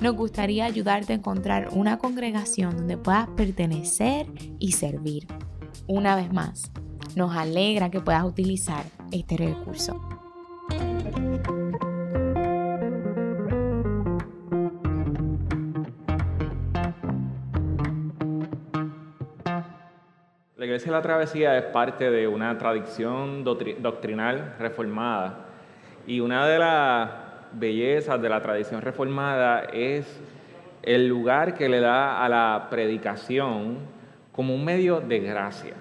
nos gustaría ayudarte a encontrar una congregación donde puedas pertenecer y servir. Una vez más, nos alegra que puedas utilizar este recurso. La Iglesia de la Travesía es parte de una tradición doctrinal reformada y una de las bellezas de la tradición reformada es el lugar que le da a la predicación como un medio de gracia.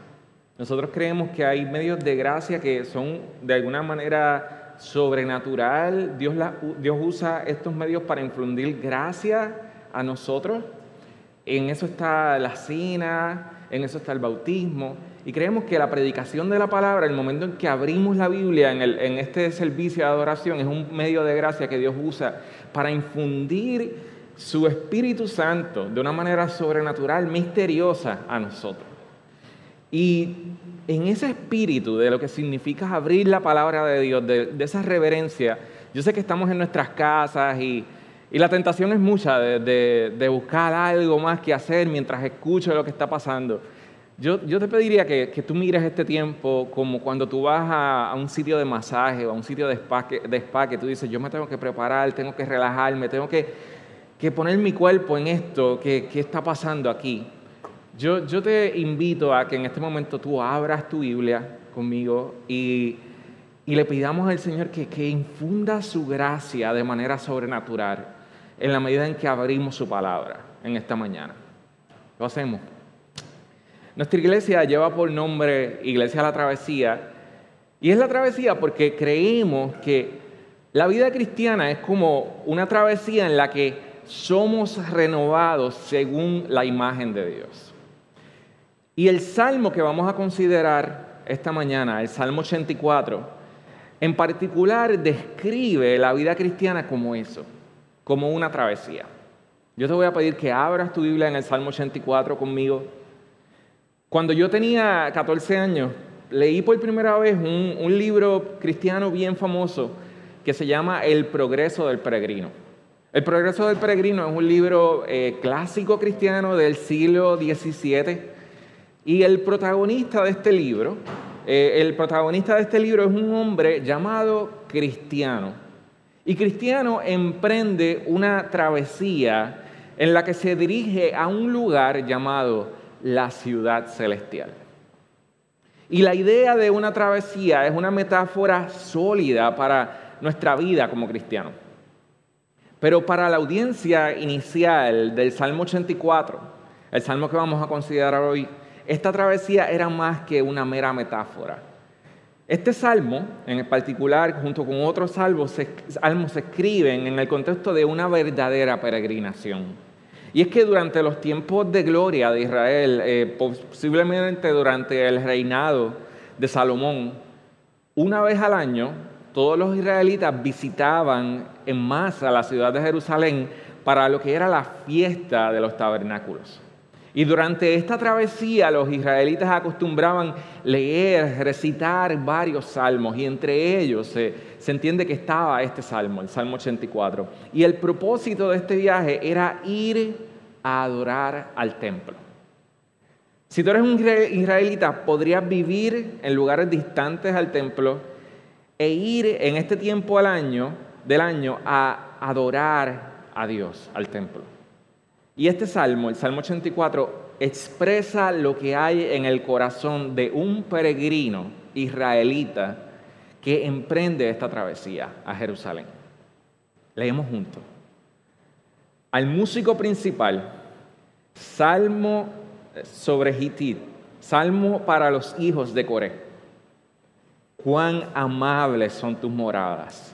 Nosotros creemos que hay medios de gracia que son de alguna manera sobrenatural. Dios, Dios usa estos medios para infundir gracia a nosotros. En eso está la cena, en eso está el bautismo. Y creemos que la predicación de la palabra, el momento en que abrimos la Biblia en, este servicio de adoración, es un medio de gracia que Dios usa para infundir su Espíritu Santo de una manera sobrenatural, misteriosa a nosotros. Y en ese espíritu de lo que significa abrir la palabra de Dios, de, esa reverencia, yo sé que estamos en nuestras casas y, la tentación es mucha de, buscar algo más que hacer mientras escucho lo que está pasando. Yo, te pediría que, tú mires este tiempo como cuando tú vas a, un sitio de masaje o a un sitio de spa, que, de spa que tú dices, yo me tengo que preparar, tengo que relajarme, tengo que, poner mi cuerpo en esto que, que está pasando aquí. Yo, te invito a que en este momento tú abras tu Biblia conmigo y, le pidamos al Señor que, que infunda su gracia de manera sobrenatural en la medida en que abrimos su palabra en esta mañana. Lo hacemos. Nuestra iglesia lleva por nombre Iglesia la Travesía y es la travesía porque creemos que la vida cristiana es como una travesía en la que somos renovados según la imagen de Dios. Y el salmo que vamos a considerar esta mañana, el Salmo 84, en particular describe la vida cristiana como eso, como una travesía. Yo te voy a pedir que abras tu Biblia en el Salmo 84 conmigo. Cuando yo tenía 14 años, leí por primera vez un, libro cristiano bien famoso que se llama El progreso del peregrino. El progreso del peregrino es un libro eh, clásico cristiano del siglo XVII y el protagonista de este libro, eh, el protagonista de este libro es un hombre llamado Cristiano. Y Cristiano emprende una travesía en la que se dirige a un lugar llamado la ciudad celestial. Y la idea de una travesía es una metáfora sólida para nuestra vida como cristianos. Pero para la audiencia inicial del Salmo 84, el salmo que vamos a considerar hoy, esta travesía era más que una mera metáfora. Este salmo, en particular, junto con otros salmos, se, se escriben en el contexto de una verdadera peregrinación. Y es que durante los tiempos de gloria de Israel, eh, posiblemente durante el reinado de Salomón, una vez al año, todos los israelitas visitaban en masa la ciudad de Jerusalén para lo que era la fiesta de los tabernáculos. Y durante esta travesía los israelitas acostumbraban leer, recitar varios salmos y entre ellos se, entiende que estaba este salmo, el Salmo 84. Y el propósito de este viaje era ir a adorar al templo. Si tú eres un israelita, podrías vivir en lugares distantes al templo e ir en este tiempo año, del año a adorar a Dios, al templo. Y este salmo, el Salmo 84, expresa lo que hay en el corazón de un peregrino israelita que emprende esta travesía a Jerusalén. Leemos juntos. Al músico principal, salmo sobre Hitit, salmo para los hijos de Coré. Cuán amables son tus moradas,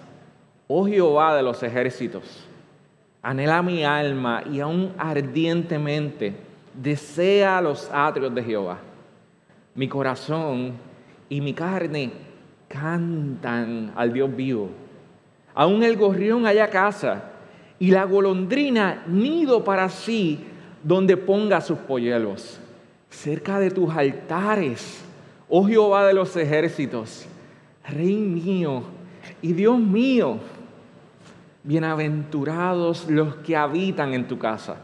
oh Jehová de los ejércitos Anhela mi alma y aún ardientemente desea los atrios de Jehová. Mi corazón y mi carne cantan al Dios vivo. Aún el gorrión haya casa y la golondrina nido para sí donde ponga sus polluelos. Cerca de tus altares, oh Jehová de los ejércitos, Rey mío y Dios mío, bienaventurados los que habitan en tu casa,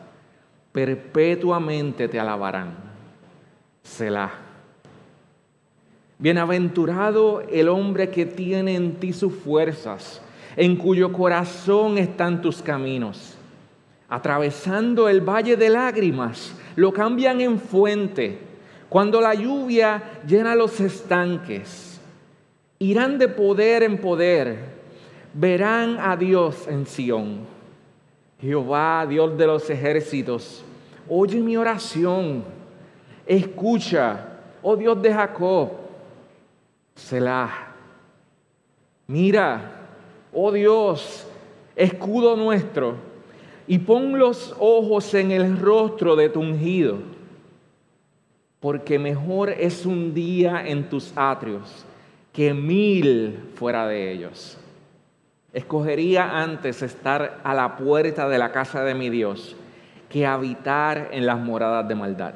perpetuamente te alabarán. Selah. Bienaventurado el hombre que tiene en ti sus fuerzas, en cuyo corazón están tus caminos. Atravesando el valle de lágrimas, lo cambian en fuente. Cuando la lluvia llena los estanques, irán de poder en poder, verán a Dios en Sión. Jehová, Dios de los ejércitos, oye mi oración, escucha, oh Dios de Jacob Selah. Mira, oh Dios, escudo nuestro, y pon los ojos en el rostro de tu ungido, porque mejor es un día en tus atrios que mil fuera de ellos. Escogería antes estar a la puerta de la casa de mi Dios que habitar en las moradas de maldad,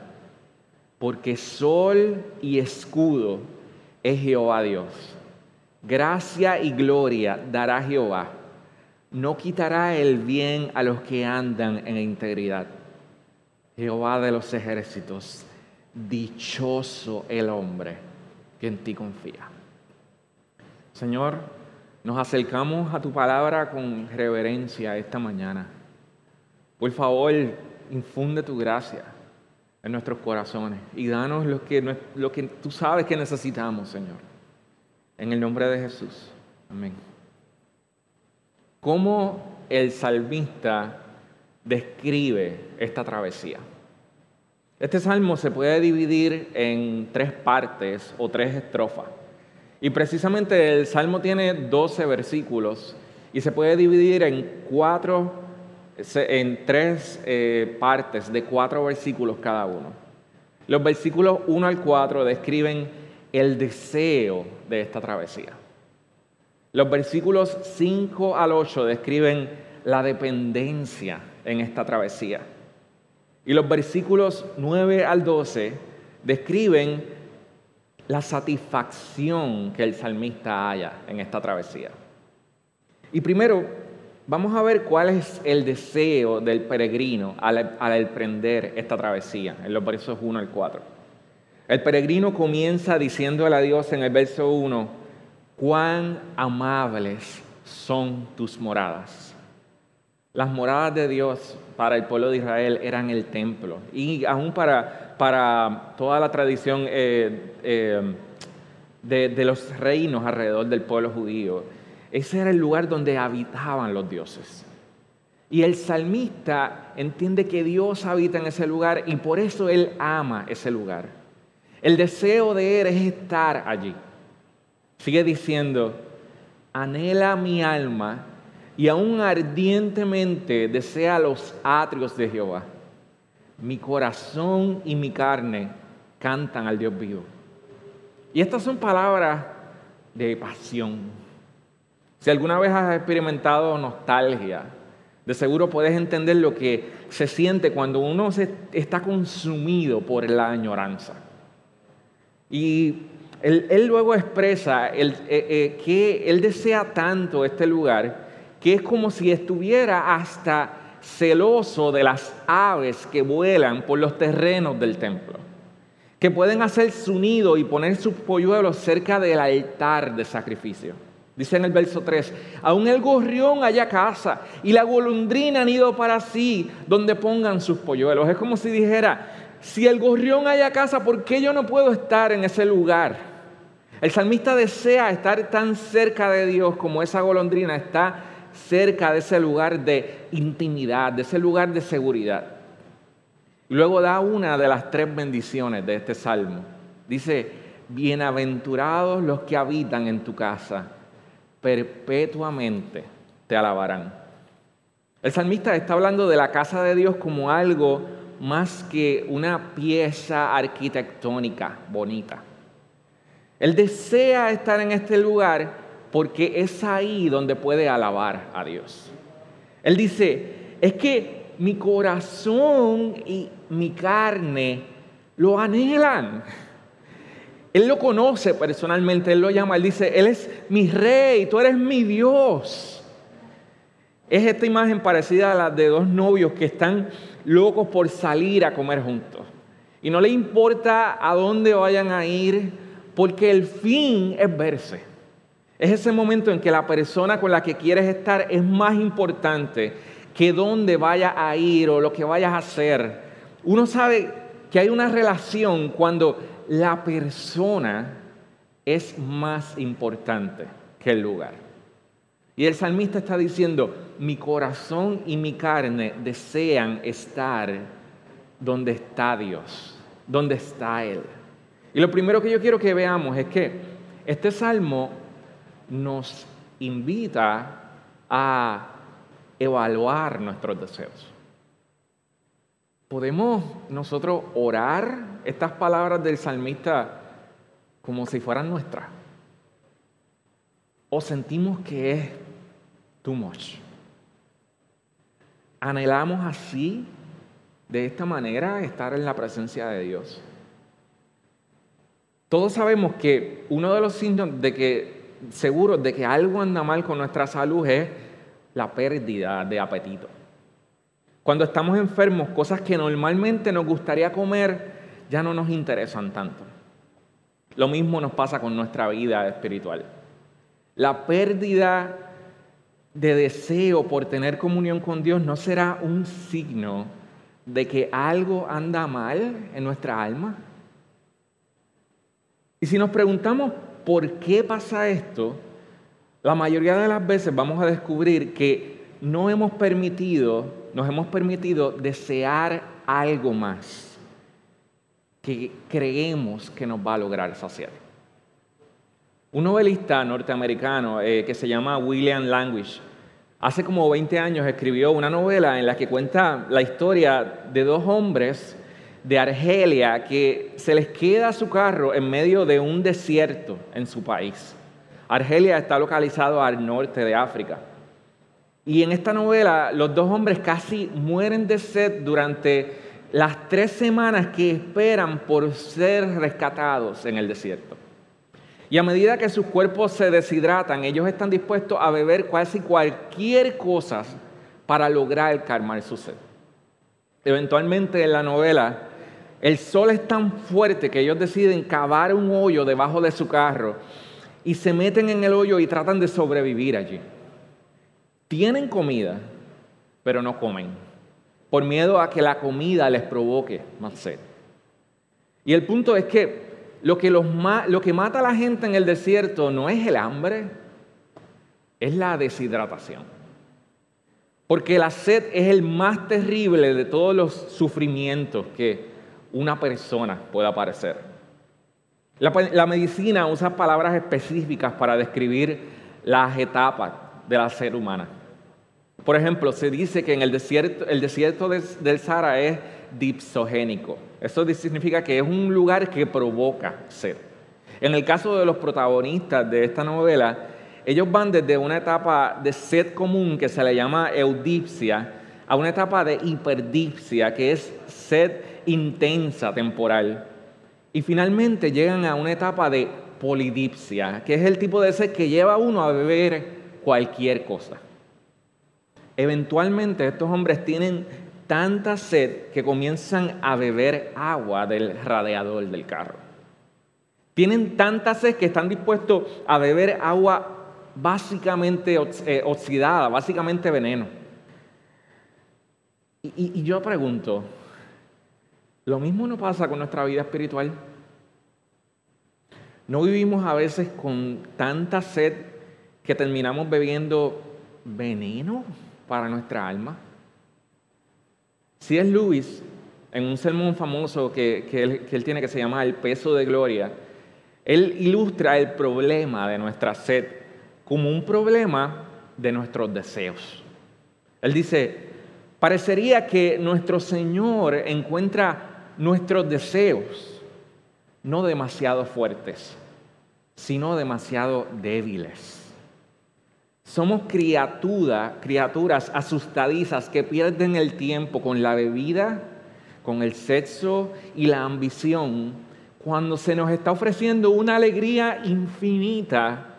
porque sol y escudo es Jehová Dios. Gracia y gloria dará Jehová. No quitará el bien a los que andan en integridad. Jehová de los ejércitos, dichoso el hombre que en ti confía. Señor, nos acercamos a tu palabra con reverencia esta mañana. Por favor, infunde tu gracia en nuestros corazones y danos lo que, tú sabes que necesitamos, Señor. En el nombre de Jesús. Amén. ¿Cómo el salmista describe esta travesía? Este salmo se puede dividir en tres partes o tres estrofas. Y precisamente el salmo tiene 12 versículos y se puede dividir en cuatro en tres eh, partes de cuatro versículos cada uno. Los versículos 1 al 4 describen el deseo de esta travesía. Los versículos 5 al 8 describen la dependencia en esta travesía. Y los versículos 9 al 12 describen la satisfacción que el salmista haya en esta travesía. Y primero, Vamos a ver cuál es el deseo del peregrino al, emprender esta travesía, en los versos 1 al 4. El peregrino comienza diciéndole a Dios en el verso 1, cuán amables son tus moradas. Las moradas de Dios para el pueblo de Israel eran el templo y aún para, para toda la tradición eh, eh, de, de los reinos alrededor del pueblo judío ese era el lugar donde habitaban los dioses. Y el salmista entiende que Dios habita en ese lugar y por eso él ama ese lugar. El deseo de él es estar allí. Sigue diciendo, anhela mi alma y aún ardientemente desea los atrios de Jehová. Mi corazón y mi carne cantan al Dios vivo. Y estas son palabras de pasión, si alguna vez has experimentado nostalgia, de seguro puedes entender lo que se siente cuando uno está consumido por la añoranza. Y él, luego expresa eh, eh, que él desea tanto este lugar que es como si estuviera hasta celoso de las aves que vuelan por los terrenos del templo, que pueden hacer su nido y poner sus polluelos cerca del altar de sacrificio. Dice en el verso 3, aún el gorrión haya casa y la golondrina nido para sí donde pongan sus polluelos. Es como si dijera, si el gorrión haya casa, ¿por qué yo no puedo estar en ese lugar? El salmista desea estar tan cerca de Dios como esa golondrina está cerca de ese lugar de intimidad, de ese lugar de seguridad. luego da una de las tres bendiciones de este salmo. Dice, bienaventurados los que habitan en tu casa perpetuamente te alabarán. El salmista está hablando de la casa de Dios como algo más que una pieza arquitectónica bonita. Él desea estar en este lugar porque es ahí donde puede alabar a Dios. Él dice, es que mi corazón y mi carne lo anhelan. Él lo conoce personalmente, él lo llama, él dice, Él es mi rey, tú eres mi Dios. Es esta imagen parecida a la de dos novios que están locos por salir a comer juntos. Y no le importa a dónde vayan a ir, porque el fin es verse. Es ese momento en que la persona con la que quieres estar es más importante que dónde vaya a ir o lo que vayas a hacer. Uno sabe que hay una relación cuando la persona es más importante que el lugar. Y el salmista está diciendo, mi corazón y mi carne desean estar donde está Dios, donde está Él. Y lo primero que yo quiero que veamos es que este salmo nos invita a evaluar nuestros deseos. ¿Podemos nosotros orar estas palabras del salmista como si fueran nuestras? ¿O sentimos que es too much? ¿Anhelamos así, de esta manera, estar en la presencia de Dios? Todos sabemos que uno de los signos de que, seguros de que algo anda mal con nuestra salud es la pérdida de apetito. Cuando estamos enfermos, cosas que normalmente nos gustaría comer ya no nos interesan tanto. Lo mismo nos pasa con nuestra vida espiritual. La pérdida de deseo por tener comunión con Dios no será un signo de que algo anda mal en nuestra alma. Y si nos preguntamos por qué pasa esto, la mayoría de las veces vamos a descubrir que no hemos permitido nos hemos permitido desear algo más que creemos que nos va a lograr saciar. Un novelista norteamericano eh, que se llama William Language, hace como 20 años escribió una novela en la que cuenta la historia de dos hombres de Argelia que se les queda su carro en medio de un desierto en su país. Argelia está localizado al norte de África. Y en esta novela los dos hombres casi mueren de sed durante las tres semanas que esperan por ser rescatados en el desierto. Y a medida que sus cuerpos se deshidratan, ellos están dispuestos a beber casi cualquier cosa para lograr calmar su sed. Eventualmente en la novela, el sol es tan fuerte que ellos deciden cavar un hoyo debajo de su carro y se meten en el hoyo y tratan de sobrevivir allí. Tienen comida, pero no comen, por miedo a que la comida les provoque más sed. Y el punto es que lo que, lo que mata a la gente en el desierto no es el hambre, es la deshidratación. Porque la sed es el más terrible de todos los sufrimientos que una persona pueda padecer. La, la medicina usa palabras específicas para describir las etapas de la ser humana. Por ejemplo, se dice que en el desierto, el desierto del Sahara es dipsogénico. Eso significa que es un lugar que provoca sed. En el caso de los protagonistas de esta novela, ellos van desde una etapa de sed común que se le llama eudipsia a una etapa de hiperdipsia, que es sed intensa temporal. Y finalmente llegan a una etapa de polidipsia, que es el tipo de sed que lleva a uno a beber cualquier cosa. Eventualmente estos hombres tienen tanta sed que comienzan a beber agua del radiador del carro. Tienen tanta sed que están dispuestos a beber agua básicamente eh, oxidada, básicamente veneno. Y, y yo pregunto, ¿lo mismo no pasa con nuestra vida espiritual? ¿No vivimos a veces con tanta sed que terminamos bebiendo veneno? para nuestra alma. Si es Luis, en un sermón famoso que, él, que él tiene que se llama El peso de gloria, él ilustra el problema de nuestra sed como un problema de nuestros deseos. Él dice, parecería que nuestro Señor encuentra nuestros deseos no demasiado fuertes, sino demasiado débiles. Somos criaturas, criaturas asustadizas que pierden el tiempo con la bebida, con el sexo y la ambición, cuando se nos está ofreciendo una alegría infinita,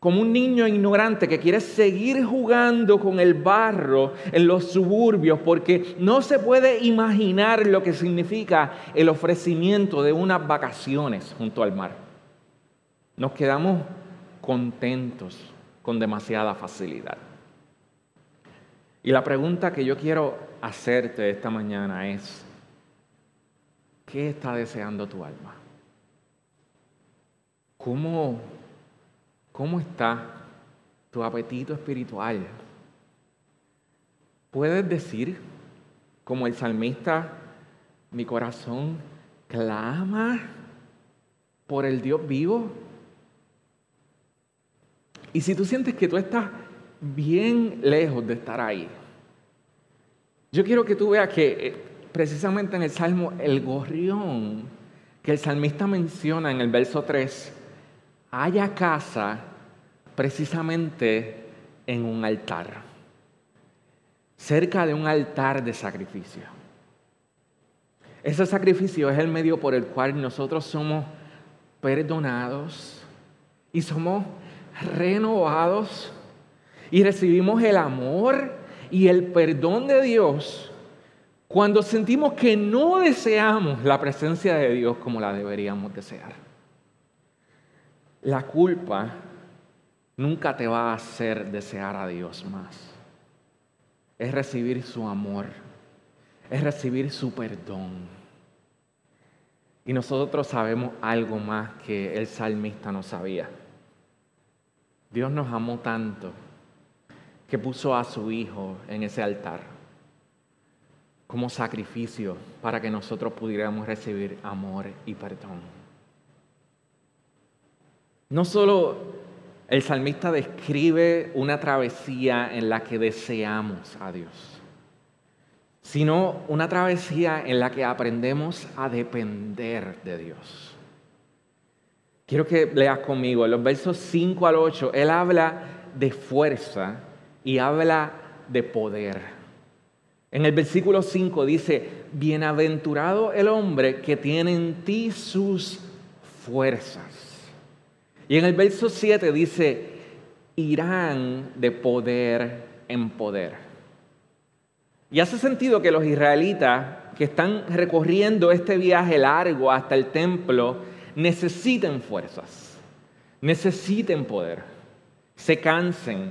como un niño ignorante que quiere seguir jugando con el barro en los suburbios porque no se puede imaginar lo que significa el ofrecimiento de unas vacaciones junto al mar. Nos quedamos contentos con demasiada facilidad. Y la pregunta que yo quiero hacerte esta mañana es, ¿qué está deseando tu alma? ¿Cómo, cómo está tu apetito espiritual? ¿Puedes decir, como el salmista, mi corazón clama por el Dios vivo? Y si tú sientes que tú estás bien lejos de estar ahí, yo quiero que tú veas que eh, precisamente en el Salmo, el gorrión que el salmista menciona en el verso 3, haya casa precisamente en un altar, cerca de un altar de sacrificio. Ese sacrificio es el medio por el cual nosotros somos perdonados y somos renovados y recibimos el amor y el perdón de Dios cuando sentimos que no deseamos la presencia de Dios como la deberíamos desear. La culpa nunca te va a hacer desear a Dios más. Es recibir su amor, es recibir su perdón. Y nosotros sabemos algo más que el salmista no sabía. Dios nos amó tanto que puso a su Hijo en ese altar como sacrificio para que nosotros pudiéramos recibir amor y perdón. No solo el salmista describe una travesía en la que deseamos a Dios, sino una travesía en la que aprendemos a depender de Dios. Quiero que leas conmigo, en los versos 5 al 8, él habla de fuerza y habla de poder. En el versículo 5 dice, bienaventurado el hombre que tiene en ti sus fuerzas. Y en el verso 7 dice, irán de poder en poder. Y hace sentido que los israelitas que están recorriendo este viaje largo hasta el templo, necesiten fuerzas, necesiten poder, se cansen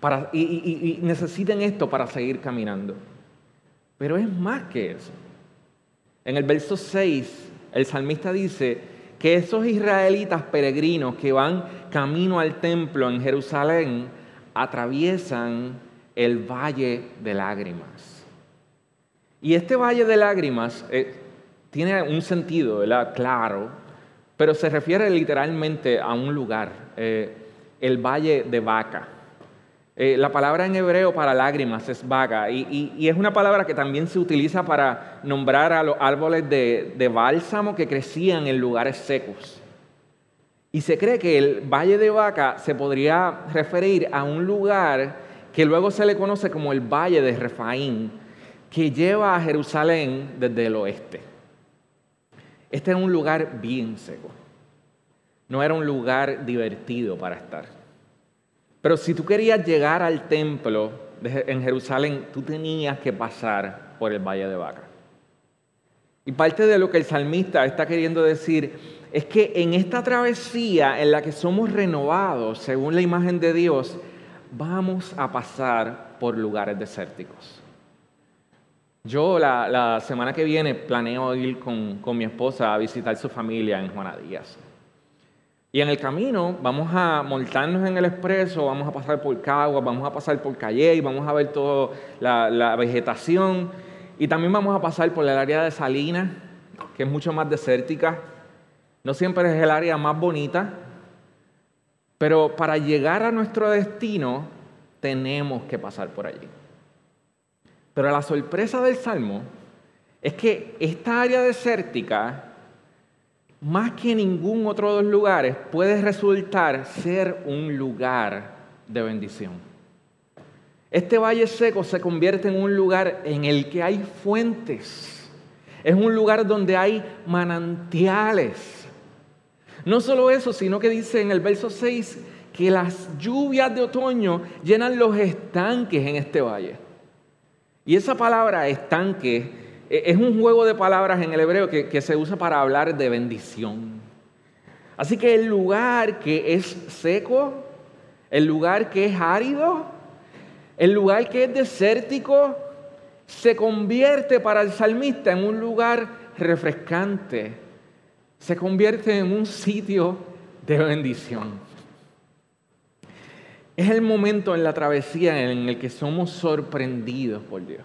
para, y, y necesiten esto para seguir caminando. Pero es más que eso. En el verso 6, el salmista dice que esos israelitas peregrinos que van camino al templo en Jerusalén atraviesan el valle de lágrimas. Y este valle de lágrimas, eh, tiene un sentido. Claro, pero se refiere literalmente a un lugar, eh, el Valle de Vaca. Eh, la palabra en hebreo para lágrimas es vaga y, es una palabra que también se utiliza para nombrar a los árboles de, de bálsamo que crecían en lugares secos. Y se cree que el Valle de Vaca se podría referir a un lugar que luego se le conoce como el Valle de Refaín, que lleva a Jerusalén desde el oeste. Este era un lugar bien seco. No era un lugar divertido para estar. Pero si tú querías llegar al templo en Jerusalén, tú tenías que pasar por el Valle de Vaca. Y parte de lo que el salmista está queriendo decir es que en esta travesía en la que somos renovados según la imagen de Dios, vamos a pasar por lugares desérticos. Yo la, semana que viene planeo ir con, mi esposa a visitar su familia en Juana Díaz. Y en el camino vamos a montarnos en el expreso, vamos a pasar por Caguas, vamos a pasar por Calle vamos a ver toda la, la, vegetación. Y también vamos a pasar por el área de Salinas, que es mucho más desértica. No siempre es el área más bonita, pero para llegar a nuestro destino tenemos que pasar por allí. Pero la sorpresa del Salmo es que esta área desértica, más que ningún otro de los lugares, puede resultar ser un lugar de bendición. Este valle seco se convierte en un lugar en el que hay fuentes. Es un lugar donde hay manantiales. No solo eso, sino que dice en el verso 6 que las lluvias de otoño llenan los estanques en este valle. Y esa palabra estanque es un juego de palabras en el hebreo que, se usa para hablar de bendición. Así que el lugar que es seco, el lugar que es árido, el lugar que es desértico, se convierte para el salmista en un lugar refrescante, se convierte en un sitio de bendición. Es el momento en la travesía en el que somos sorprendidos por Dios.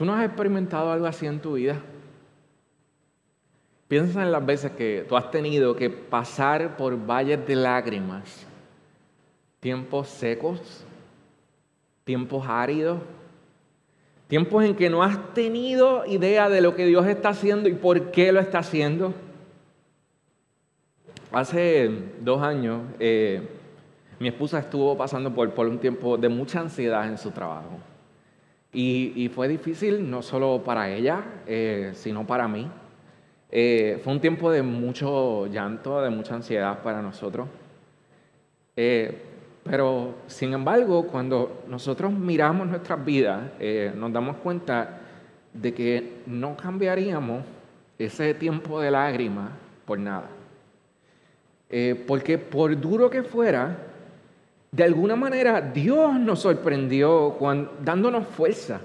¿Tú no has experimentado algo así en tu vida? Piensa en las veces que tú has tenido que pasar por valles de lágrimas, tiempos secos, tiempos áridos, tiempos en que no has tenido idea de lo que Dios está haciendo y por qué lo está haciendo. Hace dos años, eh, mi esposa estuvo pasando por, por, un tiempo de mucha ansiedad en su trabajo. Y, fue difícil no solo para ella, eh, sino para mí. Eh, fue un tiempo de mucho llanto, de mucha ansiedad para nosotros. pero, sin embargo, cuando nosotros miramos nuestras vidas, nos damos cuenta de que no cambiaríamos ese tiempo de lágrimas por nada. Eh, porque por duro que fuera, de alguna manera Dios nos sorprendió dándonos fuerza.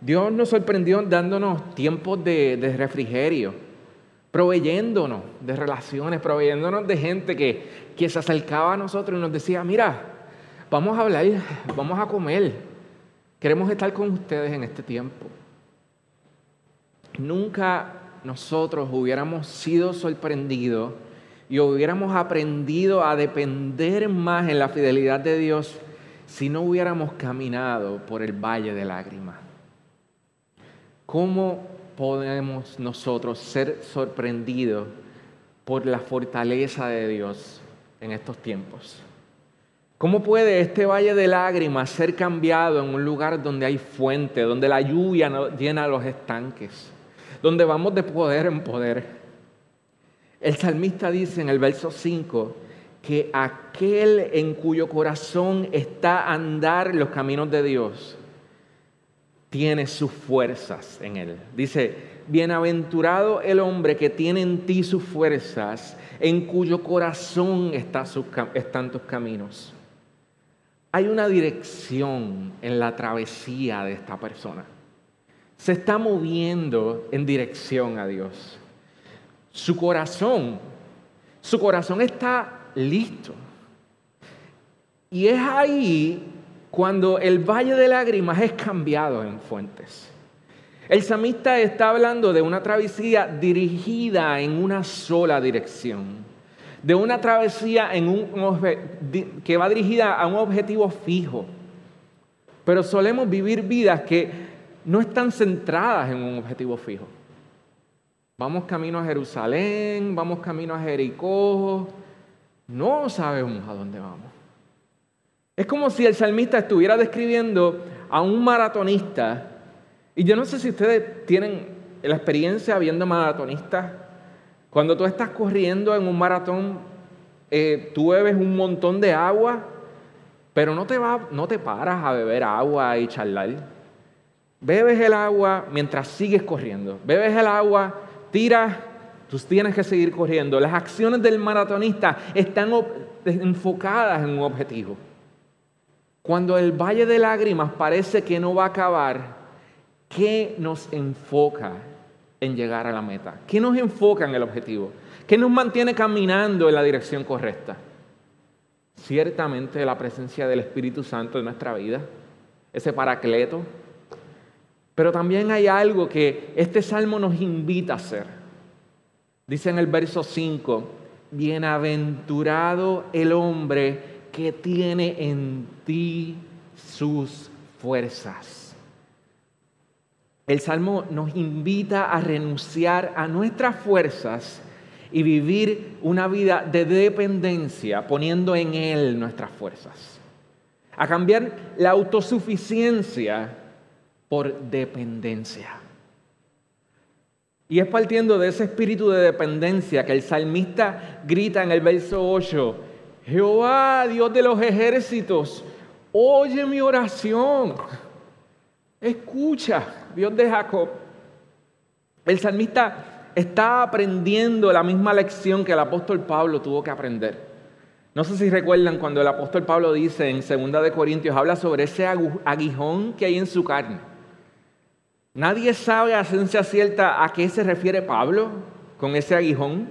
Dios nos sorprendió dándonos tiempos de, refrigerio, proveyéndonos de relaciones, proveyéndonos de gente que, que se acercaba a nosotros y nos decía, mira, vamos a hablar, vamos a comer, queremos estar con ustedes en este tiempo. Nunca nosotros hubiéramos sido sorprendidos y hubiéramos aprendido a depender más en la fidelidad de Dios si no hubiéramos caminado por el valle de lágrimas. ¿Cómo podemos nosotros ser sorprendidos por la fortaleza de Dios en estos tiempos? ¿Cómo puede este valle de lágrimas ser cambiado en un lugar donde hay fuente, donde la lluvia llena los estanques, donde vamos de poder en poder? El salmista dice en el verso 5 que aquel en cuyo corazón está andar los caminos de Dios tiene sus fuerzas en él. Dice, bienaventurado el hombre que tiene en ti sus fuerzas, en cuyo corazón están tus caminos. Hay una dirección en la travesía de esta persona. Se está moviendo en dirección a Dios su corazón, su corazón está listo. Y es ahí cuando el valle de lágrimas es cambiado en fuentes. El samista está hablando de una travesía dirigida en una sola dirección, de una travesía que va dirigida a un objetivo fijo. Pero solemos vivir vidas que no están centradas en un objetivo fijo. Vamos camino a Jerusalén, vamos camino a Jericó. No sabemos a dónde vamos. Es como si el salmista estuviera describiendo a un maratonista. Y yo no sé si ustedes tienen la experiencia viendo maratonistas. Cuando tú estás corriendo en un maratón, eh, tú bebes un montón de agua, pero no te, va, no te paras a beber agua y charlar. Bebes el agua mientras sigues corriendo. Bebes el agua tira, tú tienes que seguir corriendo. Las acciones del maratonista están enfocadas en un objetivo. Cuando el valle de lágrimas parece que no va a acabar, ¿qué nos enfoca en llegar a la meta? ¿Qué nos enfoca en el objetivo? ¿Qué nos mantiene caminando en la dirección correcta? Ciertamente la presencia del Espíritu Santo en nuestra vida, ese paracleto, pero también hay algo que este salmo nos invita a hacer. Dice en el verso 5, bienaventurado el hombre que tiene en ti sus fuerzas. El Salmo nos invita a renunciar a nuestras fuerzas y vivir una vida de dependencia poniendo en Él nuestras fuerzas. A cambiar la autosuficiencia por dependencia. Y es partiendo de ese espíritu de dependencia que el salmista grita en el verso 8, Jehová, Dios de los ejércitos, oye mi oración. Escucha, Dios de Jacob. El salmista está aprendiendo la misma lección que el apóstol Pablo tuvo que aprender. No sé si recuerdan cuando el apóstol Pablo dice en 2 de Corintios, habla sobre ese aguijón que hay en su carne. Nadie sabe a ciencia cierta a qué se refiere Pablo con ese aguijón,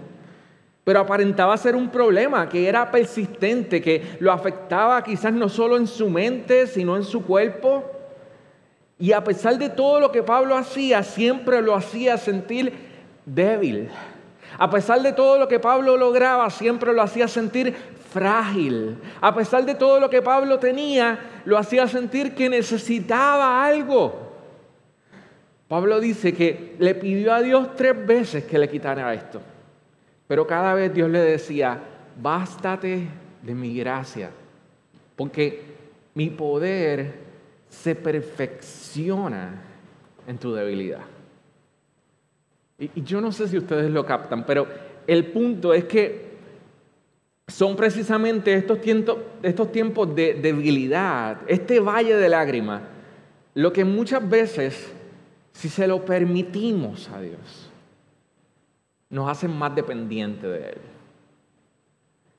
pero aparentaba ser un problema que era persistente, que lo afectaba quizás no solo en su mente, sino en su cuerpo. Y a pesar de todo lo que Pablo hacía, siempre lo hacía sentir débil. A pesar de todo lo que Pablo lograba, siempre lo hacía sentir frágil. A pesar de todo lo que Pablo tenía, lo hacía sentir que necesitaba algo. Pablo dice que le pidió a Dios tres veces que le quitara esto. Pero cada vez Dios le decía, bástate de mi gracia, porque mi poder se perfecciona en tu debilidad. Y, yo no sé si ustedes lo captan, pero el punto es que son precisamente estos tiempos, estos tiempos de debilidad, este valle de lágrimas, lo que muchas veces si se lo permitimos a Dios, nos hacen más dependientes de Él.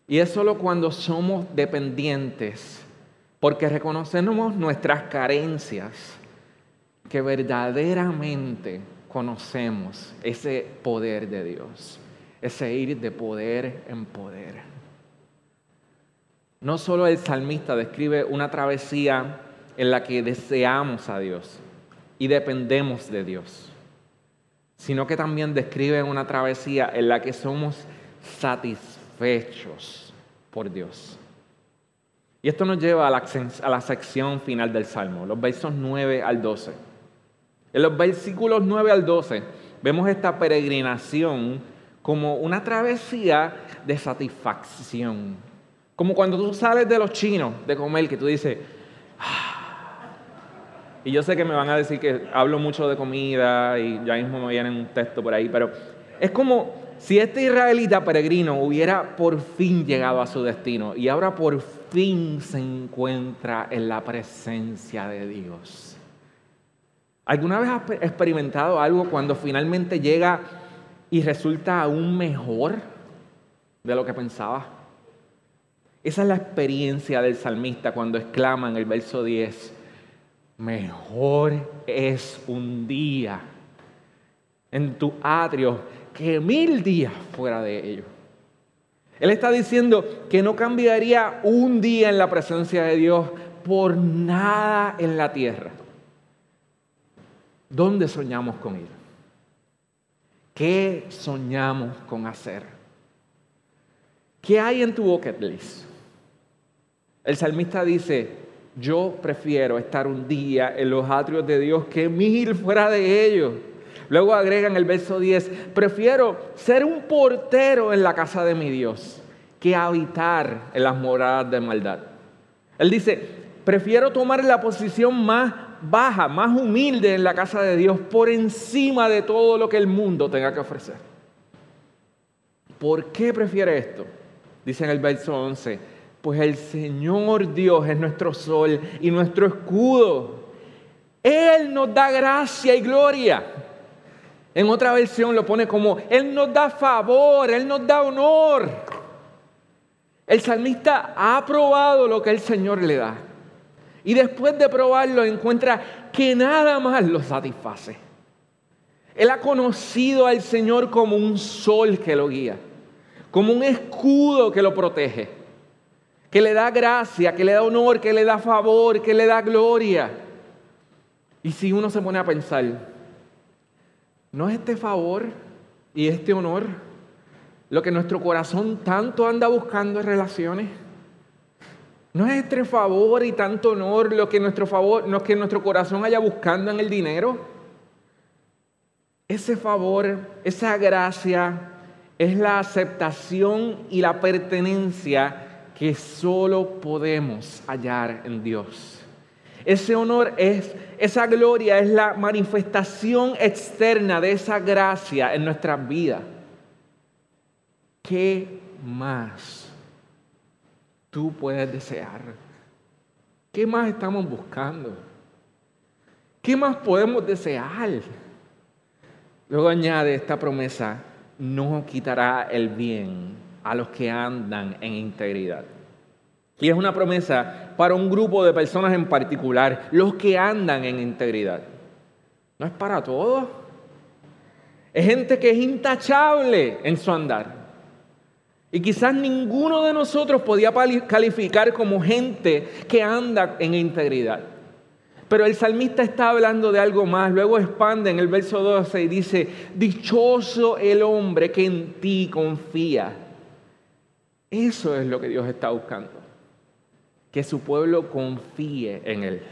Y es solo cuando somos dependientes, porque reconocemos nuestras carencias, que verdaderamente conocemos ese poder de Dios, ese ir de poder en poder. No solo el salmista describe una travesía en la que deseamos a Dios, y dependemos de Dios, sino que también describe una travesía en la que somos satisfechos por Dios. Y esto nos lleva a la, sección final del Salmo, los versos 9 al 12. En los versículos 9 al 12 vemos esta peregrinación como una travesía de satisfacción. Como cuando tú sales de los chinos de comer, que tú dices, ah, y yo sé que me van a decir que hablo mucho de comida y ya mismo me viene un texto por ahí, pero es como si este israelita peregrino hubiera por fin llegado a su destino y ahora por fin se encuentra en la presencia de Dios. ¿Alguna vez has experimentado algo cuando finalmente llega y resulta aún mejor de lo que pensaba? Esa es la experiencia del salmista cuando exclama en el verso 10, mejor es un día en tu atrio que mil días fuera de ello. Él está diciendo que no cambiaría un día en la presencia de Dios por nada en la tierra. ¿Dónde soñamos con ir? ¿Qué soñamos con hacer? ¿Qué hay en tu bucket list? El salmista dice, yo prefiero estar un día en los atrios de Dios que mil fuera de ellos. Luego agregan el verso 10, prefiero ser un portero en la casa de mi Dios que habitar en las moradas de maldad. Él dice, prefiero tomar la posición más baja, más humilde en la casa de Dios por encima de todo lo que el mundo tenga que ofrecer. ¿Por qué prefiere esto? Dice en el verso 11, pues el Señor Dios es nuestro sol y nuestro escudo. Él nos da gracia y gloria. En otra versión lo pone como, Él nos da favor, Él nos da honor. El salmista ha probado lo que el Señor le da. Y después de probarlo encuentra que nada más lo satisface. Él ha conocido al Señor como un sol que lo guía, como un escudo que lo protege que le da gracia, que le da honor, que le da favor, que le da gloria. Y si uno se pone a pensar, ¿no es este favor y este honor lo que nuestro corazón tanto anda buscando en relaciones? No es este favor y tanto honor lo que nuestro favor, lo que nuestro corazón haya buscando en el dinero. Ese favor, esa gracia es la aceptación y la pertenencia que solo podemos hallar en Dios. Ese honor es, esa gloria es la manifestación externa de esa gracia en nuestras vidas. ¿Qué más tú puedes desear? ¿Qué más estamos buscando? ¿Qué más podemos desear? Luego añade esta promesa, no quitará el bien a los que andan en integridad. Y es una promesa para un grupo de personas en particular, los que andan en integridad. No es para todos. Es gente que es intachable en su andar. Y quizás ninguno de nosotros podía calificar como gente que anda en integridad. Pero el salmista está hablando de algo más. Luego expande en el verso 12 y dice, dichoso el hombre que en ti confía. Eso es lo que Dios está buscando. Que su pueblo confíe en Él.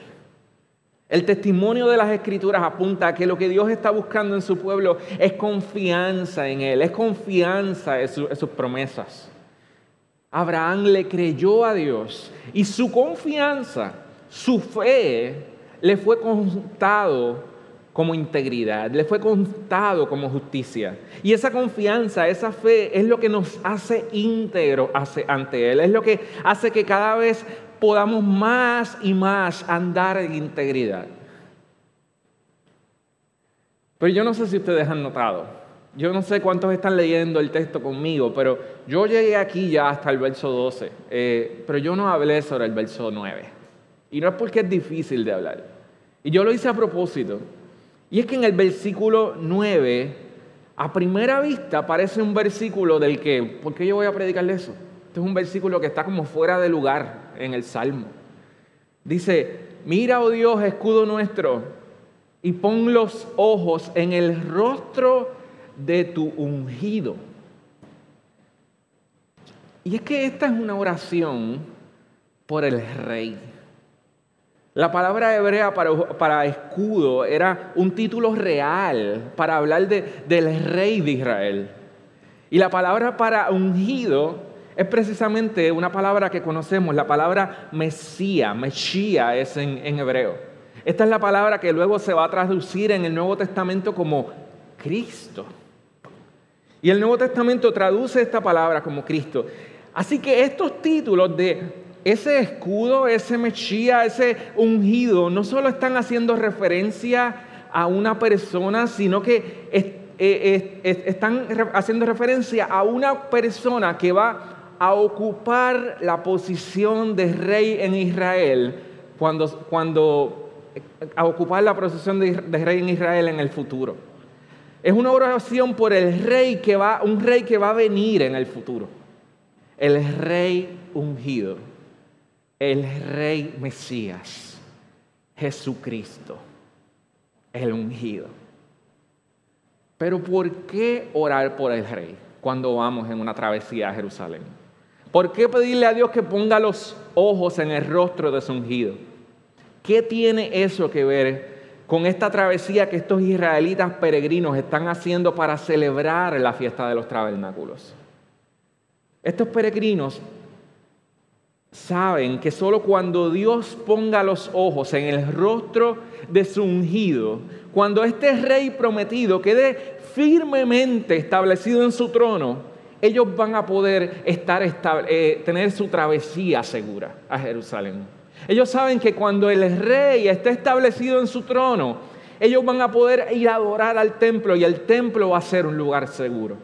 El testimonio de las escrituras apunta a que lo que Dios está buscando en su pueblo es confianza en Él, es confianza en, sus promesas. Abraham le creyó a Dios y su confianza, su fe, le fue contado como integridad, le fue contado como justicia. Y esa confianza, esa fe es lo que nos hace íntegro ante Él, es lo que hace que cada vez podamos más y más andar en integridad. Pero yo no sé si ustedes han notado, yo no sé cuántos están leyendo el texto conmigo, pero yo llegué aquí ya hasta el verso 12, eh, pero yo no hablé sobre el verso 9. Y no es porque es difícil de hablar. Y yo lo hice a propósito, y es que en el versículo 9, a primera vista parece un versículo del que, ¿por qué yo voy a predicarle eso? Este es un versículo que está como fuera de lugar en el Salmo. Dice, mira, oh Dios, escudo nuestro, y pon los ojos en el rostro de tu ungido. Y es que esta es una oración por el rey. La palabra hebrea para, escudo era un título real para hablar del rey de Israel. Y la palabra para ungido es precisamente una palabra que conocemos, la palabra Mesía es en, en hebreo. Esta es la palabra que luego se va a traducir en el Nuevo Testamento como Cristo. Y el Nuevo Testamento traduce esta palabra como Cristo. Así que estos títulos de ese escudo, ese mechía, ese ungido, no solo están haciendo referencia a una persona, sino que eh, están haciendo referencia a una persona que va a ocupar la posición de rey en Israel cuando, cuando a ocupar la posición de, de rey en Israel en el futuro. Es una oración por el rey que va, un rey que va a venir en el futuro. El rey ungido el Rey Mesías, Jesucristo, el ungido. Pero ¿por qué orar por el Rey cuando vamos en una travesía a Jerusalén? ¿Por qué pedirle a Dios que ponga los ojos en el rostro de su ungido? ¿Qué tiene eso que ver con esta travesía que estos israelitas peregrinos están haciendo para celebrar la fiesta de los tabernáculos? Estos peregrinos saben que solo cuando Dios ponga los ojos en el rostro de su ungido, cuando este rey prometido quede firmemente establecido en su trono, ellos van a poder estar eh, tener su travesía segura a Jerusalén. Ellos saben que cuando el rey esté establecido en su trono, ellos van a poder ir a adorar al templo y el templo va a ser un lugar seguro.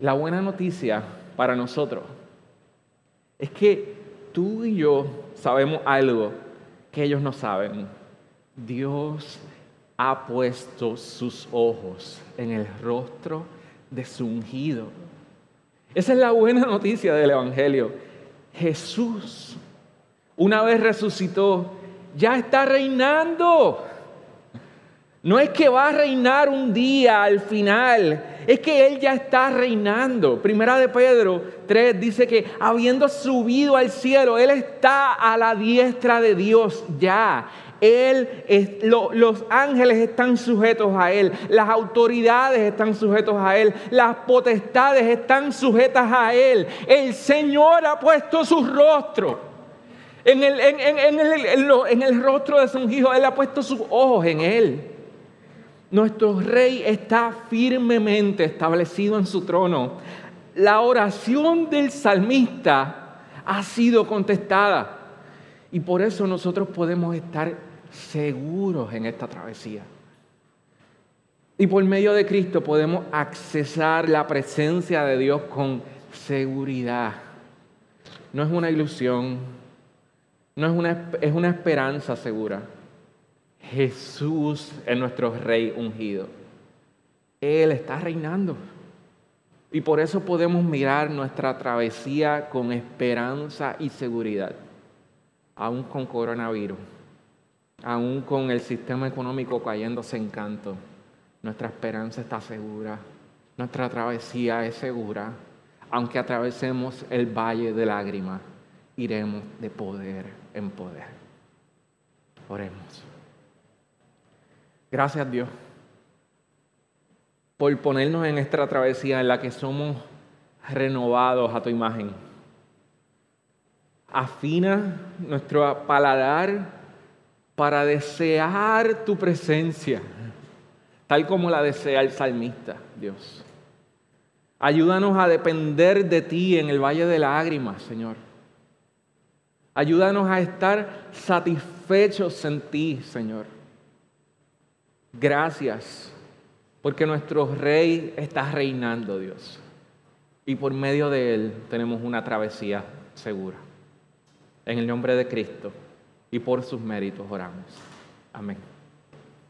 La buena noticia para nosotros es que tú y yo sabemos algo que ellos no saben. Dios ha puesto sus ojos en el rostro de su ungido. Esa es la buena noticia del Evangelio. Jesús, una vez resucitó, ya está reinando. No es que va a reinar un día al final, es que Él ya está reinando. Primera de Pedro 3 dice que habiendo subido al cielo, Él está a la diestra de Dios ya. Él, los ángeles están sujetos a Él, las autoridades están sujetos a Él, las potestades están sujetas a Él. El Señor ha puesto su rostro. En el, en el rostro de su ungido, Él ha puesto sus ojos en Él. Nuestro rey está firmemente establecido en su trono. La oración del salmista ha sido contestada. Y por eso nosotros podemos estar seguros en esta travesía. Y por medio de Cristo podemos accesar la presencia de Dios con seguridad. No es una ilusión, no es una, es una esperanza segura. Jesús es nuestro rey ungido. Él está reinando. Y por eso podemos mirar nuestra travesía con esperanza y seguridad, aún con coronavirus, aún con el sistema económico cayéndose en canto. Nuestra esperanza está segura, nuestra travesía es segura. Aunque atravesemos el valle de lágrimas, iremos de poder en poder. Oremos. Gracias Dios por ponernos en esta travesía en la que somos renovados a tu imagen. Afina nuestro paladar para desear tu presencia, tal como la desea el salmista, Dios. Ayúdanos a depender de ti en el valle de lágrimas, Señor. Ayúdanos a estar satisfechos en ti, Señor. Gracias, porque nuestro rey está reinando, Dios. Y por medio de él tenemos una travesía segura. En el nombre de Cristo y por sus méritos oramos. Amén.